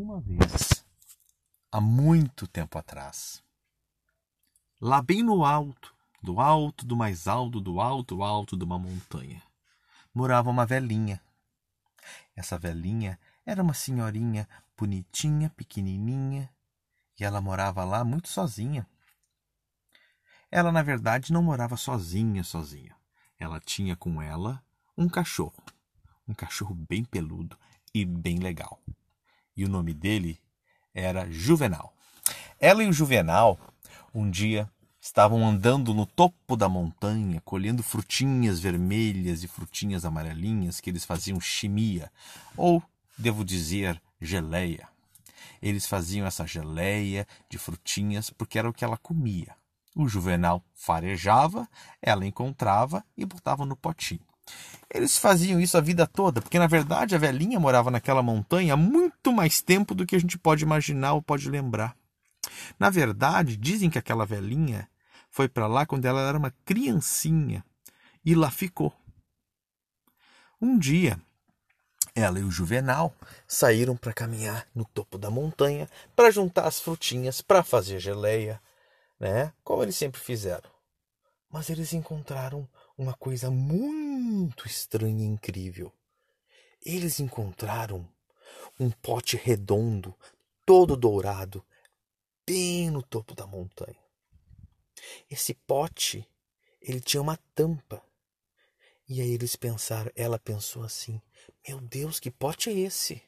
Uma vez, há muito tempo atrás, lá bem no alto, do alto do mais alto, do alto, alto de uma montanha, morava uma velhinha. Essa velhinha era uma senhorinha bonitinha, pequenininha, e ela morava lá muito sozinha. Ela, na verdade, não morava sozinha, sozinha. Ela tinha com ela um cachorro, um cachorro bem peludo e bem legal e o nome dele era Juvenal. Ela e o Juvenal, um dia, estavam andando no topo da montanha, colhendo frutinhas vermelhas e frutinhas amarelinhas que eles faziam chimia, ou, devo dizer, geleia. Eles faziam essa geleia de frutinhas porque era o que ela comia. O Juvenal farejava, ela encontrava e botava no potinho. Eles faziam isso a vida toda, porque na verdade a velhinha morava naquela montanha há muito mais tempo do que a gente pode imaginar ou pode lembrar. Na verdade, dizem que aquela velhinha foi para lá quando ela era uma criancinha e lá ficou. Um dia, ela e o Juvenal saíram para caminhar no topo da montanha para juntar as frutinhas para fazer geleia, né? Como eles sempre fizeram. Mas eles encontraram uma coisa muito estranha e incrível. Eles encontraram um pote redondo, todo dourado, bem no topo da montanha. Esse pote, ele tinha uma tampa. E aí eles pensaram, ela pensou assim: "Meu Deus, que pote é esse?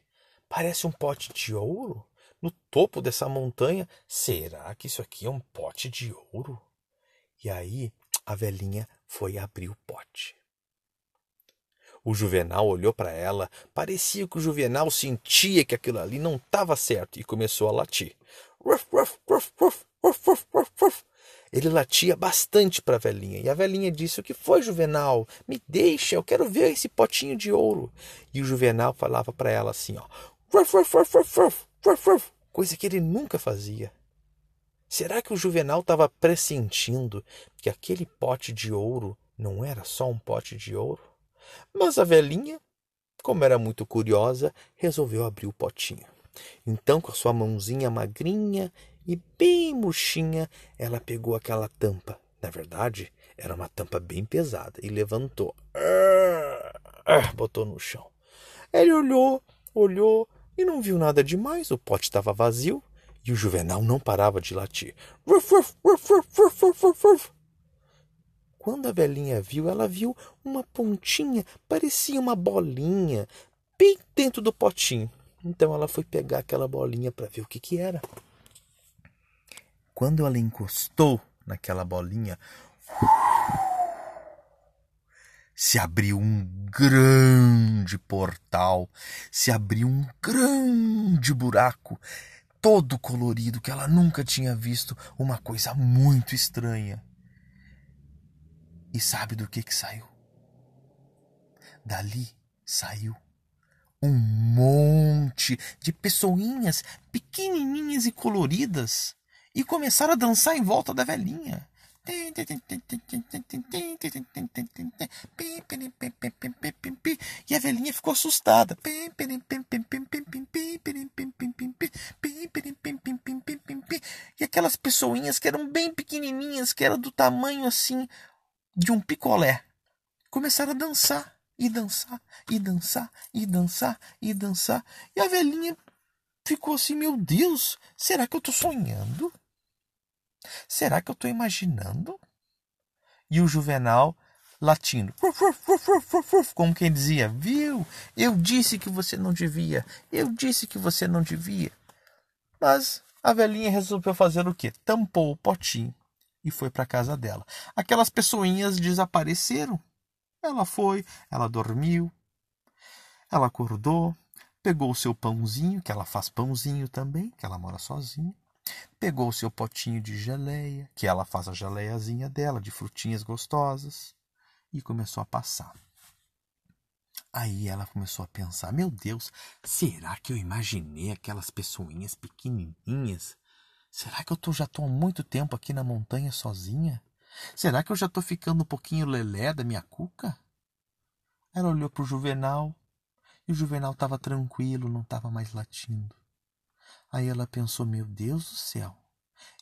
Parece um pote de ouro no topo dessa montanha. Será que isso aqui é um pote de ouro?" E aí a velhinha foi abrir o pote. O Juvenal olhou para ela, parecia que o Juvenal sentia que aquilo ali não estava certo e começou a latir. Ele latia bastante para a velhinha e a velhinha disse: O que foi, Juvenal? Me deixa, eu quero ver esse potinho de ouro. E o Juvenal falava para ela assim: ó, coisa que ele nunca fazia. Será que o Juvenal estava pressentindo que aquele pote de ouro não era só um pote de ouro? Mas a velhinha, como era muito curiosa, resolveu abrir o potinho. Então, com a sua mãozinha magrinha e bem murchinha, ela pegou aquela tampa. Na verdade, era uma tampa bem pesada e levantou. botou no chão. Ele olhou, olhou e não viu nada demais. O pote estava vazio e o Juvenal não parava de latir. Quando a velhinha viu, ela viu uma pontinha, parecia uma bolinha, bem dentro do potinho. Então ela foi pegar aquela bolinha para ver o que, que era. Quando ela encostou naquela bolinha, se abriu um grande portal, se abriu um grande buraco todo colorido, que ela nunca tinha visto uma coisa muito estranha. E sabe do que que saiu? Dali saiu um monte de pessoinhas pequenininhas e coloridas e começaram a dançar em volta da velhinha. E a velhinha ficou assustada. E aquelas pessoinhas que eram bem pequenininhas, que eram do tamanho assim de um picolé, começaram a dançar e dançar e dançar e dançar e dançar. E a velhinha ficou assim: Meu Deus, será que eu estou sonhando? Será que eu estou imaginando? E o Juvenal latindo, como quem dizia: Viu? Eu disse que você não devia, eu disse que você não devia. Mas a velhinha resolveu fazer o quê? Tampou o potinho e foi para casa dela. Aquelas pessoinhas desapareceram. Ela foi, ela dormiu, ela acordou, pegou o seu pãozinho, que ela faz pãozinho também, que ela mora sozinha, pegou o seu potinho de geleia, que ela faz a geleiazinha dela, de frutinhas gostosas, e começou a passar. Aí ela começou a pensar: meu Deus, será que eu imaginei aquelas pessoinhas pequenininhas? Será que eu tô, já estou há muito tempo aqui na montanha sozinha? Será que eu já estou ficando um pouquinho lelé da minha cuca? Ela olhou para o Juvenal e o Juvenal estava tranquilo, não estava mais latindo. Aí ela pensou: Meu Deus do céu,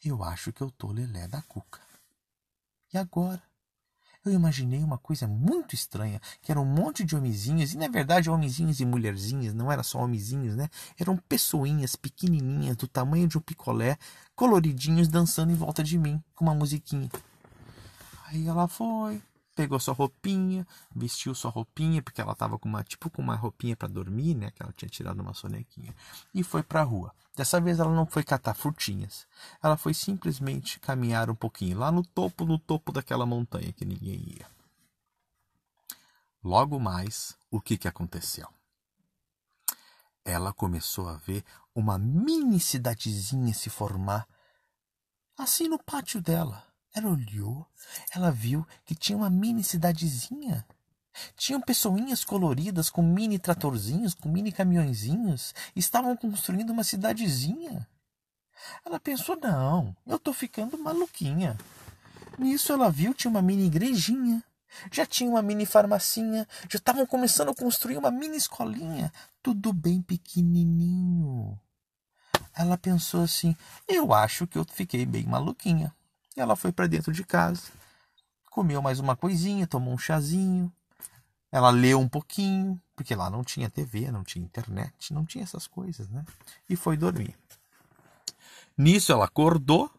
eu acho que eu tô lelé da cuca. E agora? Eu imaginei uma coisa muito estranha, que era um monte de homenzinhos, e na verdade homenzinhos e mulherzinhas, não era só homenzinhos, né? Eram pessoinhas pequenininhas, do tamanho de um picolé, coloridinhos, dançando em volta de mim, com uma musiquinha. Aí ela foi, pegou sua roupinha, vestiu sua roupinha, porque ela estava com uma, tipo com uma roupinha para dormir, né, que ela tinha tirado uma sonequinha, e foi para a rua. Dessa vez ela não foi catar frutinhas. Ela foi simplesmente caminhar um pouquinho lá no topo, no topo daquela montanha que ninguém ia. Logo mais, o que que aconteceu? Ela começou a ver uma mini cidadezinha se formar assim no pátio dela. Ela olhou, ela viu que tinha uma mini cidadezinha. Tinham pessoinhas coloridas com mini tratorzinhos, com mini caminhõezinhos. Estavam construindo uma cidadezinha. Ela pensou: não, eu estou ficando maluquinha. Nisso ela viu tinha uma mini igrejinha. Já tinha uma mini farmacinha, já estavam começando a construir uma mini escolinha, tudo bem pequenininho. Ela pensou assim: eu acho que eu fiquei bem maluquinha. Ela foi para dentro de casa, comeu mais uma coisinha, tomou um chazinho. Ela leu um pouquinho, porque lá não tinha TV, não tinha internet, não tinha essas coisas, né? E foi dormir. Nisso ela acordou.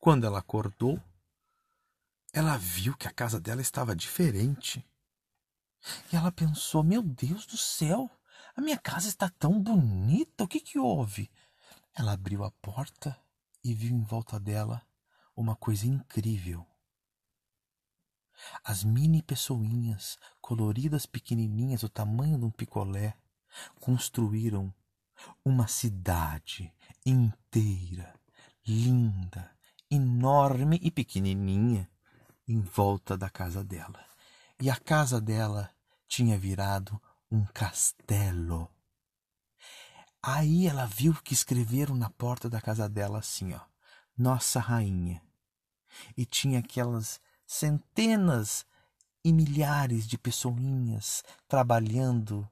Quando ela acordou, ela viu que a casa dela estava diferente. E ela pensou: Meu Deus do céu, a minha casa está tão bonita, o que, que houve? Ela abriu a porta e viu em volta dela uma coisa incrível. As mini pessoinhas, coloridas pequenininhas, o tamanho de um picolé, construíram uma cidade inteira, linda, enorme e pequenininha em volta da casa dela. E a casa dela tinha virado um castelo. Aí ela viu que escreveram na porta da casa dela assim, ó: Nossa Rainha, e tinha aquelas centenas e milhares de pessoinhas trabalhando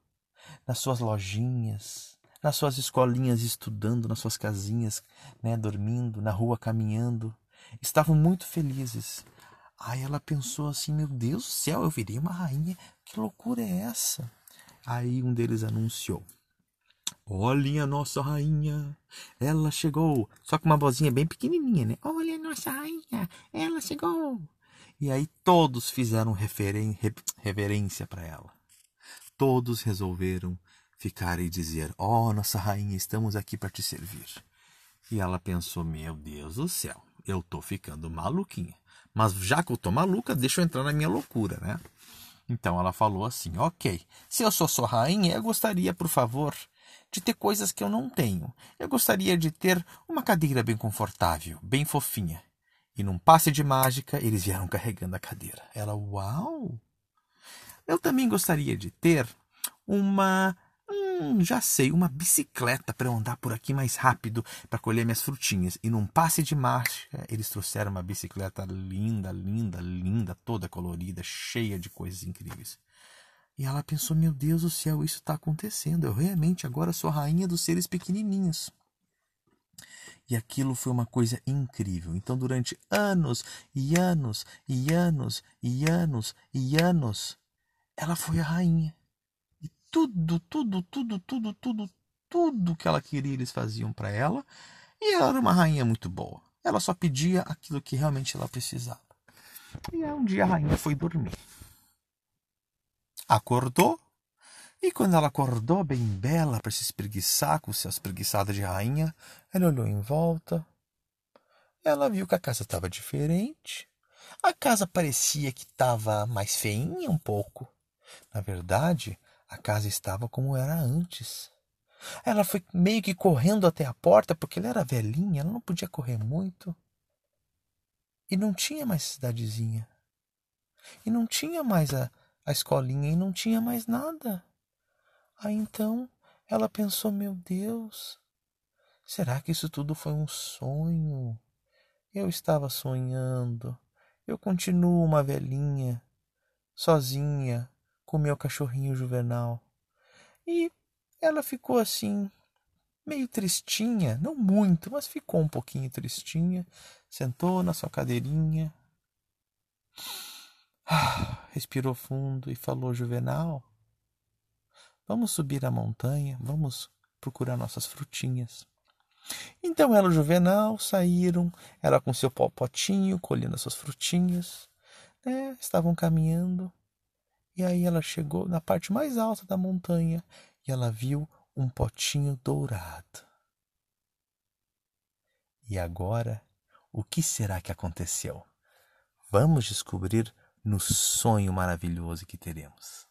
nas suas lojinhas, nas suas escolinhas estudando, nas suas casinhas, né, dormindo, na rua caminhando. Estavam muito felizes. Aí ela pensou assim: meu Deus do céu, eu virei uma rainha, que loucura é essa? Aí um deles anunciou: Olhem a nossa rainha, ela chegou. Só com uma vozinha bem pequenininha, né? Olha a nossa rainha, ela chegou. E aí todos fizeram referen reverência para ela. Todos resolveram ficar e dizer: Oh, nossa rainha, estamos aqui para te servir. E ela pensou: Meu Deus do céu, eu tô ficando maluquinha. Mas já que eu tô maluca, deixa eu entrar na minha loucura, né? Então ela falou assim: Ok, se eu sou sua rainha, eu gostaria, por favor, de ter coisas que eu não tenho. Eu gostaria de ter uma cadeira bem confortável, bem fofinha. E num passe de mágica, eles vieram carregando a cadeira. Ela, uau! Eu também gostaria de ter uma. Hum, já sei, uma bicicleta para eu andar por aqui mais rápido para colher minhas frutinhas. E num passe de mágica, eles trouxeram uma bicicleta linda, linda, linda, toda colorida, cheia de coisas incríveis. E ela pensou: meu Deus do céu, isso está acontecendo. Eu realmente agora sou a rainha dos seres pequenininhos. E aquilo foi uma coisa incrível. Então, durante anos e anos e anos e anos e anos, ela foi a rainha. E tudo, tudo, tudo, tudo, tudo, tudo que ela queria, eles faziam para ela. E ela era uma rainha muito boa. Ela só pedia aquilo que realmente ela precisava. E aí um dia a rainha foi dormir acordou. E quando ela acordou bem bela para se espreguiçar com seus espreguiçadas de rainha, ela olhou em volta. Ela viu que a casa estava diferente. A casa parecia que estava mais feinha um pouco. Na verdade, a casa estava como era antes. Ela foi meio que correndo até a porta porque ela era velhinha, ela não podia correr muito. E não tinha mais cidadezinha. E não tinha mais a, a escolinha e não tinha mais nada. Aí então ela pensou: meu Deus, será que isso tudo foi um sonho? Eu estava sonhando. Eu continuo uma velhinha, sozinha, com meu cachorrinho juvenal. E ela ficou assim, meio tristinha, não muito, mas ficou um pouquinho tristinha. Sentou na sua cadeirinha, respirou fundo e falou: Juvenal, vamos subir a montanha, vamos procurar nossas frutinhas. Então ela e o Juvenal saíram, ela com seu potinho, colhendo as suas frutinhas, né? estavam caminhando. E aí ela chegou na parte mais alta da montanha e ela viu um potinho dourado. E agora, o que será que aconteceu? Vamos descobrir no sonho maravilhoso que teremos.